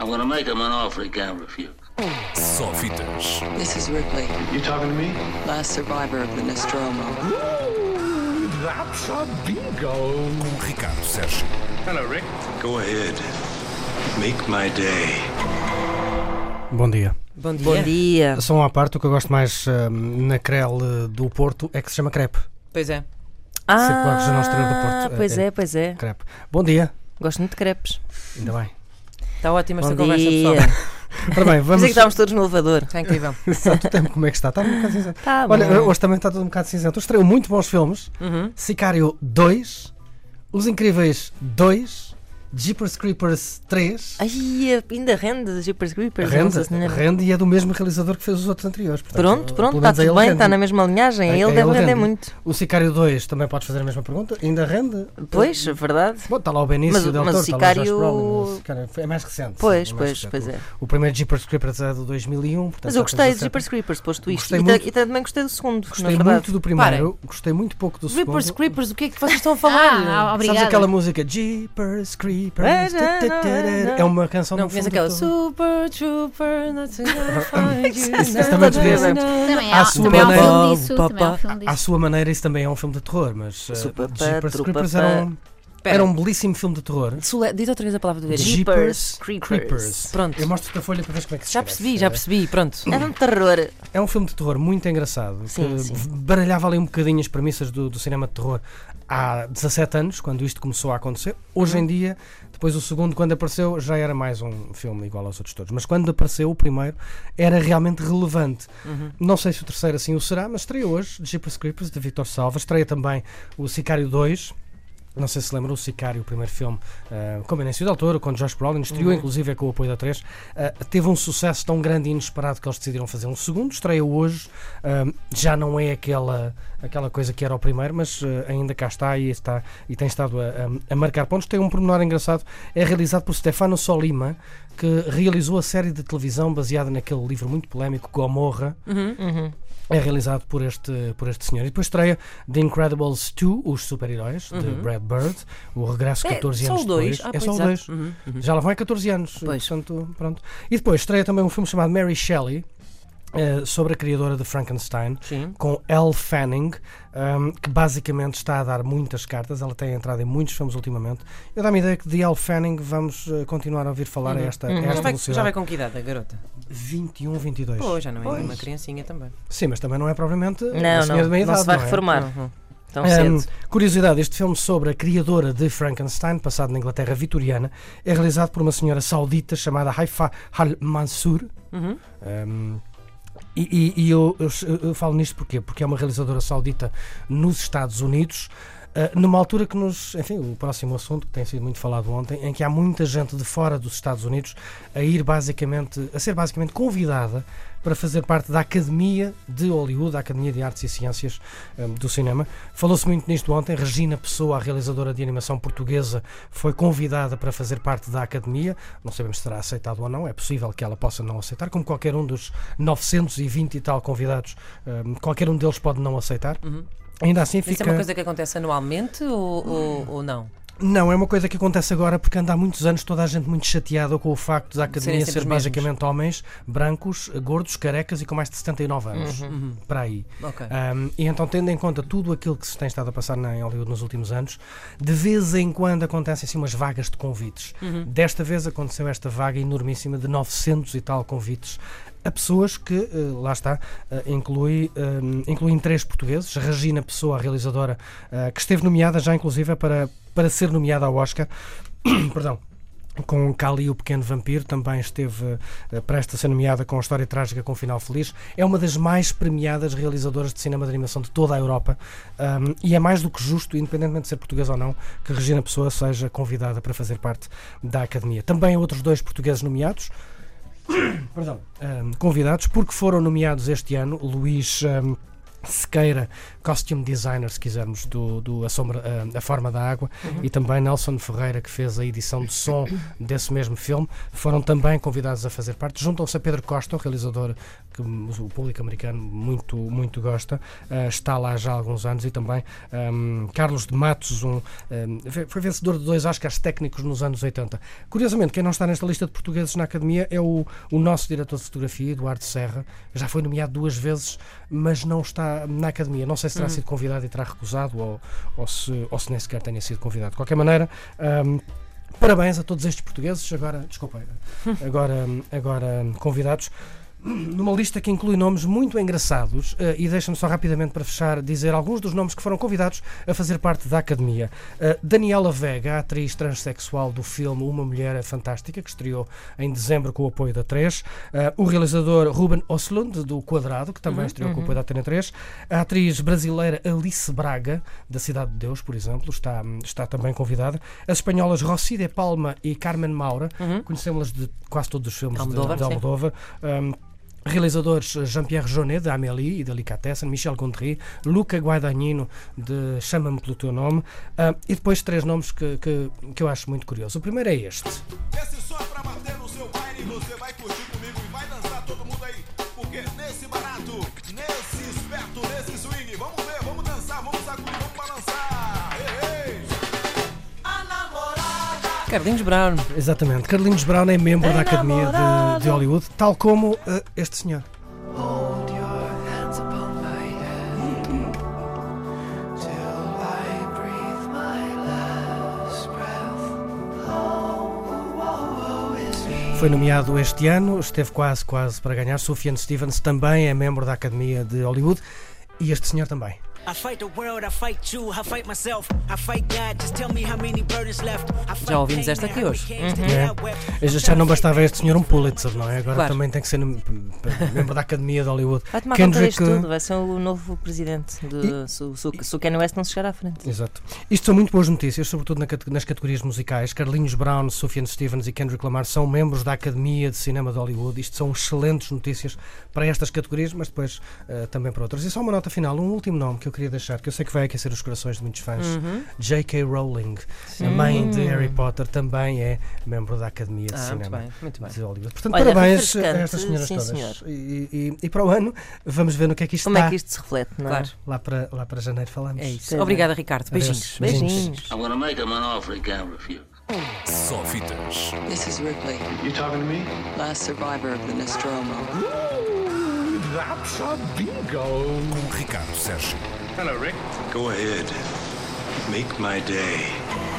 I'm gonna make him an offer he can't refuse. Só fitas. This is Ripley, You talking to me? last survivor of the Nostromo. That's a bingo. Com Ricardo Sérgio. Hello, Rick. Go ahead. Make my day. Bom dia. Bom dia. Bom dia. Só uma parte, o que eu gosto mais hum, na Crel do Porto é que se chama crepe. Pois é. Regional Estrela do Porto. pois É, é, pois é. Crepe. Bom dia. Gosto muito de crepes. Ainda bem. Está ótima esta Bom conversa, dia. pessoal. Ora bem, vamos. é que estávamos todos no elevador. Está incrível. Exato, o tempo como é que está? Está um bocado cinzento. Tá Olha, bom. hoje também está tudo um bocado cinzento. Hoje estreou muito bons filmes. Uhum. Sicário 2, Os Incríveis 2, Jeepers Creepers 3. Ai, ainda rende Jeepers Creepers. Rende, Senhora. rende e é do mesmo realizador que fez os outros anteriores. portanto, Pronto, pronto, está tudo bem, rende. está na mesma linhagem. A- ele a deve ele render rende. muito. O Sicário 2 também podes fazer a mesma pergunta. Ainda rende? Pois, é verdade. Bom, está lá o Benício, Mas o- o Del mas Toro, o está lá o Josh Sicário- Brolin, o Sicário é mais recente. Pois, sim, é mais pois, recente. pois é. O primeiro Jeepers Creepers é de 2001. Portanto, Mas eu gostei de 17. Jeepers Creepers, posto isto. E, muito. e também gostei do segundo, Gostei na verdade. muito do primeiro, gostei muito pouco do segundo. Creepers, o que é que vocês estão a falar? Ah, Sabes aquela música Jeepers Creepers? É. É uma canção não do filme aquela. Super Trooper, também. Também À sua um maneira. À sua maneira, isso também é um filme de terror, mas Super Jeepers Patro, Creepers papá. era um, belíssimo filme de terror. Sole- Diz outra vez a palavra do gajo. Jeepers Creepers. Pronto. Eu mostro-te a folha para ver como é que se Já escreve. percebi, já percebi. Pronto. Era um terror. É um filme de terror muito engraçado Sim, que sim. baralhava ali um bocadinho as premissas do, do cinema de terror há 17 anos, quando isto começou a acontecer. Hoje Uhum. em dia, depois o segundo, quando apareceu, já era mais um filme igual aos outros todos. Mas quando apareceu o primeiro, era realmente relevante. Uhum. Não sei se o terceiro assim o será, mas estreia hoje Jeepers Creepers, de Victor Salva. Estreia também o Sicário 2. Não sei se lembram o Sicário, o primeiro filme, uh, com Benício Del Toro, com Josh Brolin, estreou inclusive é com o apoio da 3. Uh, teve um sucesso tão grande e inesperado que eles decidiram fazer um segundo. Estreia hoje, uh, já não é aquela, aquela coisa que era o primeiro, mas uh, ainda cá está e, está e tem estado a, a- a marcar pontos. Tem um pormenor engraçado, é realizado por Stefano Solima, que realizou a série de televisão baseada naquele livro muito polémico, Gomorra. Uhum. É realizado por este, por este senhor. E depois estreia The Incredibles 2, Os Super-Heróis, de Brad Bird, o regresso É, 14 só anos dois. depois. Ah, é só exato. 2. Uhum, uhum. Já lá vão é 14 anos. Pois. Portanto, pronto. E depois estreia também um filme chamado Mary Shelley, eh, sobre a criadora de Frankenstein, Sim. com Elle Fanning, um, que basicamente está a dar muitas cartas. Ela tem entrado em muitos filmes ultimamente. Eu dá-me a ideia que de Elle Fanning vamos eh, continuar a ouvir falar a esta, a esta Já vai, velocidade. já vai com que idade, a garota? 21, 22. Pô, já não é uma criancinha também. Sim, mas também não é propriamente uma Não, senhora de meia não, não idade. se vai não é? reformar Uhum. Um, cedo. curiosidade, este filme sobre a criadora de Frankenstein, passado na Inglaterra vitoriana, é realizado por uma senhora saudita chamada Haifa Al-Mansur. Uhum. Um, e e- e eu, eu- eu falo nisto porquê? Porque é uma realizadora saudita nos Estados Unidos, uh, numa altura que nos. Enfim, o próximo assunto que tem sido muito falado ontem, em que há muita gente de fora dos Estados Unidos a ir basicamente. a ser basicamente convidada para fazer parte da Academia de Hollywood, da Academia de Artes e Ciências um, do Cinema. Falou-se muito nisto ontem. Regina Pessoa, a realizadora de animação portuguesa, foi convidada para fazer parte da Academia. Não sabemos se terá aceitado ou não. É possível que ela possa não aceitar, como qualquer um dos 920 e tal convidados, um, qualquer um deles pode não aceitar. Ainda assim Isso fica. é uma coisa que acontece anualmente ou, ou, ou não? Não, é uma coisa que acontece agora porque anda há muitos anos toda a gente muito chateada com o facto da academia sempre ser basicamente homens brancos, gordos, carecas e com mais de 79 anos. Uhum. Para aí. Ok. Um, e então, tendo em conta tudo aquilo que se tem estado a passar na, em Hollywood nos últimos anos, de vez em quando acontecem assim umas vagas de convites. Uhum. Desta vez aconteceu esta vaga enormíssima de 900 e tal convites a pessoas que, eh, lá está, eh, inclui, eh, incluem três portugueses, Regina Pessoa, a realizadora, que esteve nomeada já inclusive para, para ser nomeada ao Oscar, perdão, com Cali o Pequeno Vampiro, também esteve eh, prestes a ser nomeada com a história trágica com um final feliz. É uma das mais premiadas realizadoras de cinema de animação de toda a Europa um, e é mais do que justo, independentemente de ser portuguesa ou não, que Regina Pessoa seja convidada para fazer parte da Academia. Também outros dois portugueses nomeados, perdão, um, convidados, porque foram nomeados este ano Luís um, Sequeira, costume designer, se quisermos, do, do a, Sombra, a, a Forma da Água, e também Nelson Ferreira, que fez a edição de som desse mesmo filme, foram também convidados a fazer parte. Juntam-se a Pedro Costa, o realizador que o público americano muito, muito gosta, eh, está lá já há alguns anos, e também ehm, Carlos de Matos, um, ehm, foi vencedor de dois Oscars técnicos nos anos 80. Curiosamente, quem não está nesta lista de portugueses na Academia é o, o nosso diretor de fotografia, Eduardo Serra, já foi nomeado duas vezes, mas não está na Academia. Não sei se terá sido convidado e terá recusado ou, ou, se, ou se nem sequer tenha sido convidado. De qualquer maneira. ehm, Parabéns a todos estes portugueses, agora, desculpa, agora, agora convidados, numa lista que inclui nomes muito engraçados eh, e deixa-me só rapidamente para fechar dizer alguns dos nomes que foram convidados a fazer parte da Academia. Eh, Daniela Vega, atriz transexual do filme Uma Mulher Fantástica, que estreou em dezembro com o apoio da 3. Eh, o realizador Ruben Oslund, do Quadrado, que também estreou com o apoio da Antena 3. A atriz brasileira Alice Braga, da Cidade de Deus, por exemplo, está, está também convidada. As espanholas Rossi de Palma e Carmen Maura, conhecemos-las de quase todos os filmes de Almodóvar, de sim. Almodóvar. Realizadores eh, Jean-Pierre Jeunet, de Amélie e Delicatessen, Michel Gondry, Luca Guadagnino, de Chama-me pelo teu nome, ah, e depois três nomes que, que, que eu acho muito curioso. O primeiro é este. Esse som é pra bater no seu baile, você vai curtir Carlinhos Brown. Exatamente. Carlinhos Brown é membro da Academia de, de Hollywood, tal como ah, este senhor. Foi nomeado este ano, esteve quase, quase para ganhar. Sufjan Stevens também é membro da Academia de Hollywood e este senhor também. I fight the world, I fight you, I fight myself, I fight God. Just tell me how many burdens left. I fight Já ouvimos esta aqui hoje. to É. Já não bastava este senhor um Pulitzer, não é? Agora Claro. também tem que ser membro da Academia de Hollywood. Vai tomar conta Kendrick, disto tudo, vai ser o novo presidente. De, se, o- se, o- Kanye West não se chegar à frente. Exato. Isto são muito boas notícias, sobretudo nas categorias musicais. Carlinhos Brown, Sufjan Stevens e Kendrick Lamar são membros da Academia de Cinema de Hollywood. Isto são excelentes notícias para estas categorias, mas depois eh, também para outras. E só uma nota final, um último nome que eu queria deixar, que eu sei que vai aquecer os corações de muitos fãs. Uhum. J.K. Rowling, a mãe de Harry Potter, também é membro da Academia de Ah, muito Cinema. bem, muito bem. de Hollywood. Portanto, Olha, parabéns a estas senhoras sim, todas. senhor. E, e- e para o ano, vamos ver no que é que isto Como está. é que isto se reflete, não é? Claro. Lá, para, lá para janeiro falamos. É isso. É. Obrigada, Ricardo. Adeus. Beijinhos. Beijinhos. I'm gonna make him an offer he can't refuse. Só fitas. Mrs. Ripley, You talking to me? last survivor of the Nostromo. Ooh, that's a bingo. Com Ricardo Sérgio. Hello, Rick. Go ahead. Make my day.